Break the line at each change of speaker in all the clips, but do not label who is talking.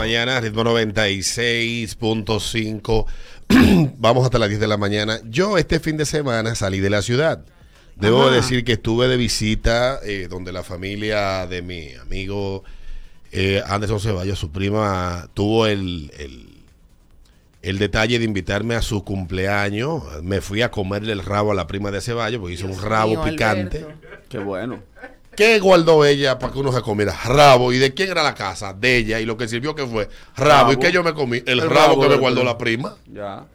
mañana, ritmo 96.5. Vamos hasta las 10 de la mañana. Yo este fin de semana salí de la ciudad. Debo
Ajá.
decir que estuve de visita eh, donde la familia de mi amigo eh, Anderson Ceballos, su prima, tuvo el, el, el detalle de invitarme a su cumpleaños. Me fui a comerle el rabo a la prima de Ceballos, porque hizo un rabo
mío,
picante.
Alberto.
Qué bueno.
¿Qué guardó ella para que uno se comiera? Rabo. ¿Y de quién era la casa? De ella. Y lo que sirvió que fue rabo. ¿Y qué yo me comí? El,
El
rabo,
rabo
que me guardó la prima.
Ya.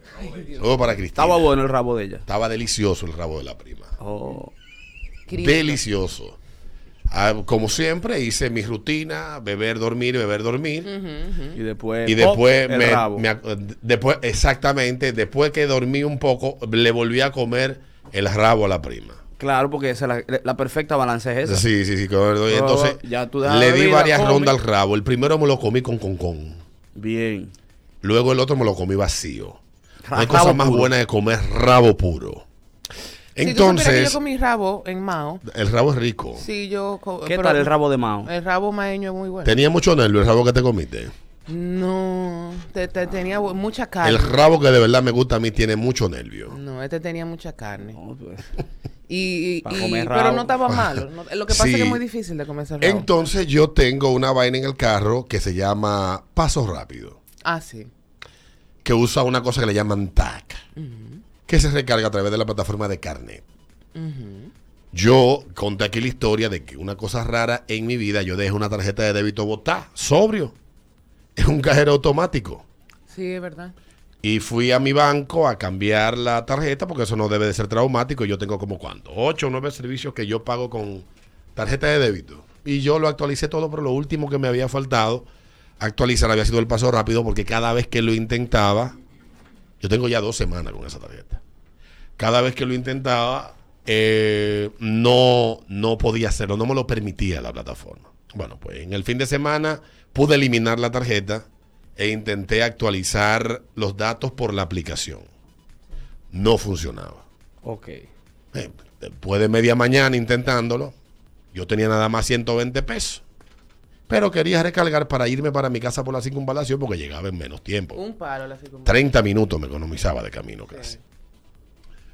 Todo para Cristina.
Estaba bueno el rabo de ella.
Estaba delicioso el rabo de la prima.
Oh.
Delicioso. Ah, como siempre, hice mi rutina, beber, dormir, beber, dormir.
Y después.
Y después,
¡pop! el
me,
rabo.
me ac- después, exactamente, después que dormí un poco, le volví a comer el rabo a la prima.
Claro, porque esa es la, la perfecta balance es esa.
Sí, sí, sí. Entonces,
ya tú
le di varias rondas al rabo. El primero me lo comí con con con.
Bien.
Luego el otro me lo comí vacío. No hay
Rabo
cosa más
puro.
buena que comer rabo puro.
Si tú supieras que
Entonces,
yo comí rabo en Mao.
el rabo es rico.
Sí, yo.
¿Qué
pero-
tal el rabo de Mao?
El rabo maeño es muy bueno.
Tenía mucho nervio el rabo que te comiste.
No, te, te tenía mucha carne.
El rabo que de verdad me gusta a mí tiene mucho nervio.
No, este tenía mucha carne.
No, pues,
Y, y- pero no estaba malo. No- lo que pasa
Sí.
es que es muy difícil de rabo.
Entonces yo tengo una vaina en el carro que se llama Paso Rápido,
ah, sí.
que usa una cosa que le llaman TAC, que se recarga a través de la plataforma de Carnet. Yo conté aquí la historia de que una cosa rara en mi vida, yo dejé una tarjeta de débito botada, sobrio. Es un cajero automático.
Sí, es verdad.
Y fui a mi banco a cambiar la tarjeta porque eso no debe de ser traumático. Yo tengo como cuánto, ocho o nueve servicios que yo pago con tarjeta de débito. Y yo lo actualicé todo, pero lo último que me había faltado actualizar había sido el paso rápido porque cada vez que lo intentaba, yo tengo ya dos semanas con esa tarjeta. Cada vez que lo intentaba, eh, no, no podía hacerlo, no me lo permitía la plataforma. Bueno, pues en el fin de semana pude eliminar la tarjeta e intenté actualizar los datos por la aplicación. No funcionaba.
ok.
Eh, después de media mañana intentándolo, yo tenía nada más 120 pesos. Pero quería recargar para irme para mi casa por la circunvalación porque llegaba en menos tiempo.
Un palo la circunvalación.
30 minutos me economizaba de camino casi.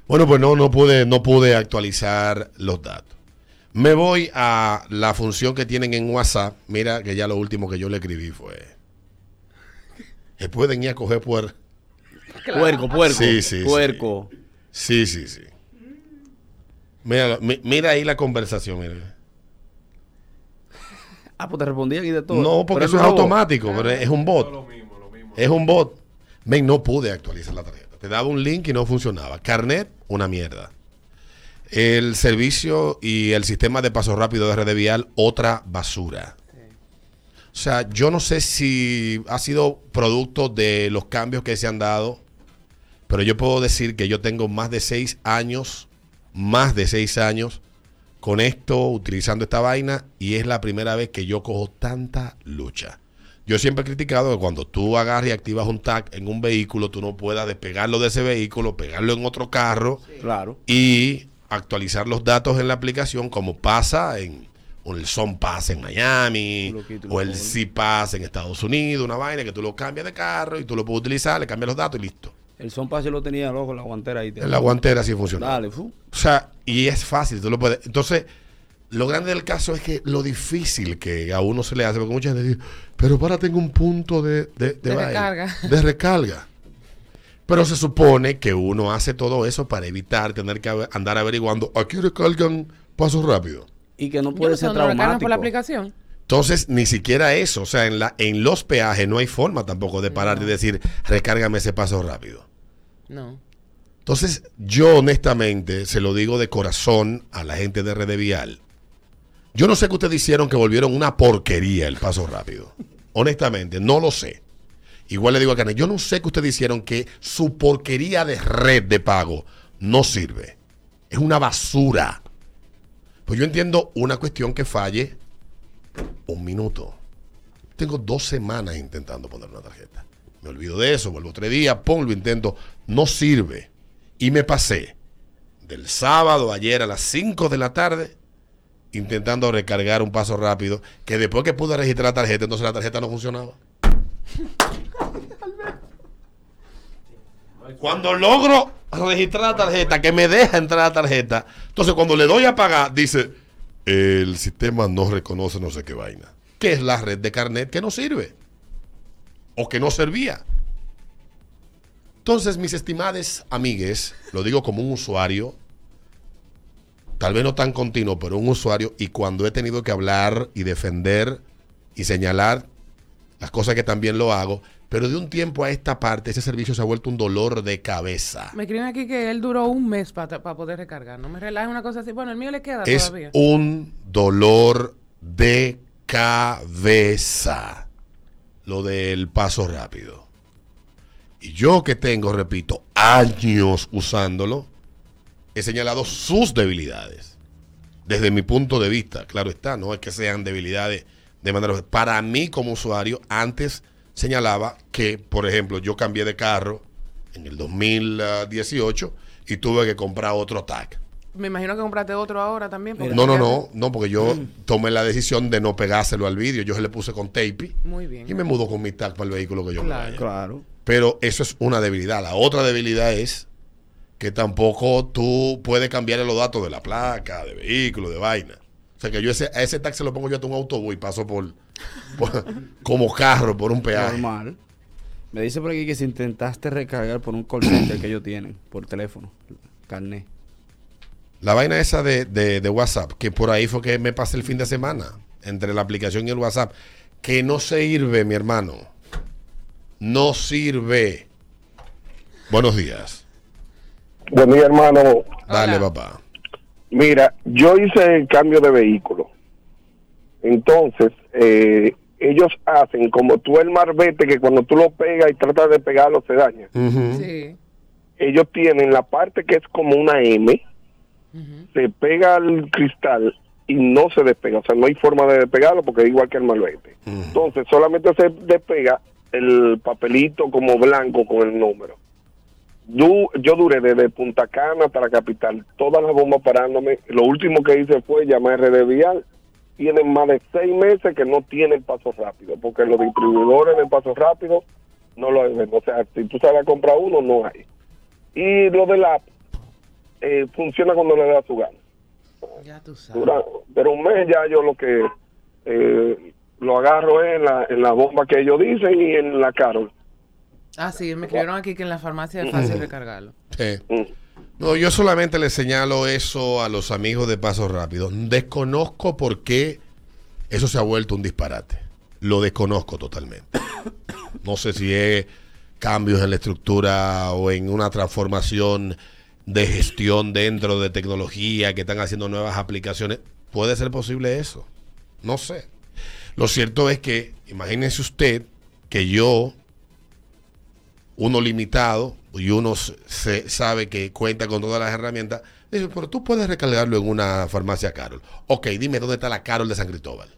Bueno, pues no, no pude, no pude actualizar los datos. Me voy a la función que tienen en WhatsApp. Mira que ya lo último que yo le escribí fue. Se pueden ir a coger puer.
Puerco, puerco.
Sí, sí, sí.
Puerco.
Sí, sí, sí. Mira, mi- mira ahí la conversación. Mira.
Ah, pues te respondían y de todo.
No, porque
Pero
eso es automático, pero es un bot. Es un bot. Men, no pude actualizar la tarjeta. Te daba un link y no funcionaba. Carnet, una mierda. El servicio y el sistema de paso rápido de red vial, otra basura. O sea, yo no sé si ha sido producto de los cambios que se han dado, pero yo puedo decir que yo tengo más de seis años, más de seis años con esto, utilizando esta vaina, y es la primera vez que yo cojo tanta lucha. Yo siempre he criticado que cuando tú agarras y activas un tag en un vehículo, tú no puedas despegarlo de ese vehículo, pegarlo en otro carro
Claro.
y actualizar los datos en la aplicación como pasa en o el Son Pass en Miami o el. C Pass en Estados Unidos, una vaina que tú lo cambias de carro y tú lo puedes utilizar, le cambias los datos y listo.
El son pase lo tenía loco, la guantera ahí.
En la guantera sí funciona.
Dale, fu.
O sea, y es fácil, tú lo puedes. Entonces, lo grande del caso es que lo difícil que a uno se le hace, porque mucha gente dice, pero para tengo un punto de, de,
De
vaina,
recarga.
De recarga. Pero se supone que uno hace todo eso para evitar tener que andar averiguando, aquí recargan pasos rápido.
Y que no puede
no
ser traumático.
por la aplicación.
Entonces, ni siquiera eso, o sea, en, la, en los peajes no hay forma tampoco de parar y decir, recárgame ese paso rápido.
No.
Entonces, yo honestamente se lo digo de corazón a la gente de Red Vial. Yo no sé qué ustedes hicieron que volvieron una porquería el paso rápido. Honestamente, no lo sé. Igual le digo a Karen, yo no sé qué ustedes hicieron que su porquería de red de pago no sirve. Es una basura. Pues yo entiendo una cuestión que falle un minuto. Tengo dos semanas intentando poner una tarjeta. Me olvido de eso, vuelvo tres días, pongo, lo intento, no sirve. Y me pasé del sábado ayer a las 5 de la tarde intentando recargar un paso rápido, que después que pude registrar la tarjeta, entonces la tarjeta no funcionaba. Cuando logro registrar la tarjeta, que me deja entrar la tarjeta, entonces cuando le doy a pagar, dice, el sistema no reconoce no sé qué vaina. ¿Qué es la red de carnet que no sirve? O que no servía. Entonces, mis estimadas amigues, lo digo como un usuario, tal vez no tan continuo, pero un usuario, y cuando he tenido que hablar y defender y señalar las cosas que también lo hago, pero de un tiempo a esta parte ese servicio se ha vuelto un dolor de cabeza.
Me escriben aquí que él duró un mes para poder recargar. No me relajes una cosa así. Bueno, el mío le queda
es
todavía.
un dolor de cabeza lo del paso rápido. Y yo que tengo, repito, años usándolo, he señalado sus debilidades. Desde mi punto de vista, claro está, no es que sean debilidades de manera... Para mí como usuario, antes señalaba que, por ejemplo, yo cambié de carro en el 2018 y tuve que comprar otro tag.
Me imagino que compraste otro ahora también. porque
No, no, no, no, porque yo tomé la decisión de no pegárselo al vídeo. Yo se le puse con tape
Muy bien.
y me mudo con mi tag para el vehículo que yo
Claro.
Claro.
Pero eso es una debilidad. La otra debilidad es que tampoco tú puedes cambiar los datos de la placa, de vehículo, de vaina. O sea que yo ese, a ese tag se lo pongo yo a un autobús y paso por- como carro por un peaje.
Normal. Me dice por aquí que si intentaste recargar por un call center que ellos tienen, por teléfono, carnet.
La vaina esa de, de- de WhatsApp, que por ahí fue que me pasé el fin de semana, entre la aplicación y el WhatsApp, que no sirve, mi hermano. No sirve. Buenos días.
Buen día, hermano.
Dale,
Hola.
papá.
Mira, yo hice el cambio de vehículo. Entonces, eh, ellos hacen como tú el marbete que cuando tú lo pegas y tratas de pegarlo se daña.
Sí.
Ellos tienen la parte que es como una M, se pega al cristal y no se despega. O sea, no hay forma de despegarlo porque es igual que el marbete.
Ujú.
Entonces, solamente se despega el papelito como blanco con el número. Du- yo duré desde Punta Cana hasta la capital, todas las bombas parándome. Lo último que hice fue llamar a RD Vial. Tienen más de seis meses que no tienen paso rápido, porque los distribuidores de paso rápido no lo ven. O sea, si tú sabes comprar uno, no hay. Y lo del app eh, funciona cuando le da su gana.
Ya tú sabes.
Dura- pero un mes ya yo lo que eh, lo agarro es en la, en la bomba que ellos dicen y en la Carol.
Ah, sí, me escribieron aquí que en la farmacia es fácil recargarlo.
Sí. No, yo solamente le señalo eso a los amigos de Pasos Rápidos. Desconozco por qué eso se ha vuelto un disparate. Lo desconozco totalmente. No sé si es cambios en la estructura o en una transformación de gestión dentro de tecnología que están haciendo nuevas aplicaciones. Puede ser posible eso. No sé. Lo cierto es que, imagínense usted que yo uno limitado y uno se sabe que cuenta con todas las herramientas. Dice, pero tú puedes recargarlo en una farmacia Carol. Ok, dime dónde está la Carol de San Cristóbal.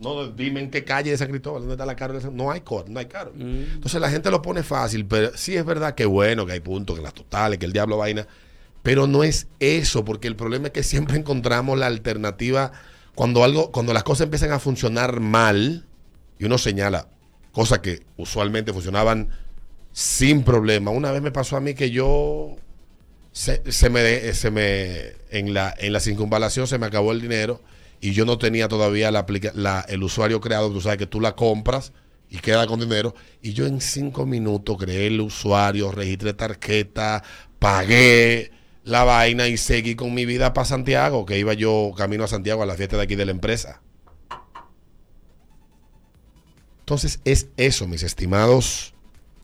No, dime en qué calle de San Cristóbal, dónde está la Carol de San No hay Carol, no hay Carol. Entonces la gente lo pone fácil, pero sí es verdad que bueno, que hay puntos, que las totales, que el diablo vaina. Pero no es eso, porque el problema es que siempre encontramos la alternativa cuando algo, cuando las cosas empiezan a funcionar mal, y uno señala cosas que usualmente funcionaban sin problema. Una vez me pasó a mí que yo se, se me, se me en la en la circunvalación se me acabó el dinero y yo no tenía todavía la, la- el usuario creado. Tú sabes que tú la compras y queda con dinero. Y yo en cinco minutos creé el usuario, registré tarjeta, pagué la vaina y seguí con mi vida para Santiago, que iba yo camino a Santiago a la fiesta de aquí de la empresa. Entonces es eso, mis estimados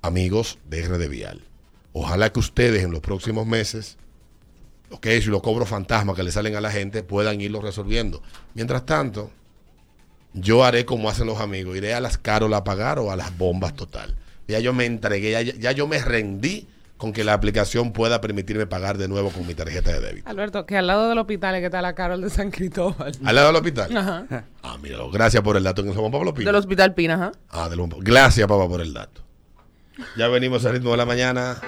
amigos de RD Vial. Ojalá que ustedes en los próximos meses, lo que y los cobros fantasmas que le salen a la gente, puedan irlos resolviendo. Mientras tanto, yo haré como hacen los amigos, iré a las Carol a pagar o a las bombas total. Ya yo me entregué, ya, ya yo me rendí con que la aplicación pueda permitirme pagar de nuevo con mi tarjeta de débito.
Alberto, que al lado del hospital es que está la Carol de San Cristóbal.
¿Al lado del hospital?
Ajá.
Ah, míralo. Gracias por el dato en el Juan Pablo Pino.
Del hospital Pina, ajá.
Ah, del Juan Pablo. Gracias, papá, por el dato. Ya venimos al ritmo de la mañana.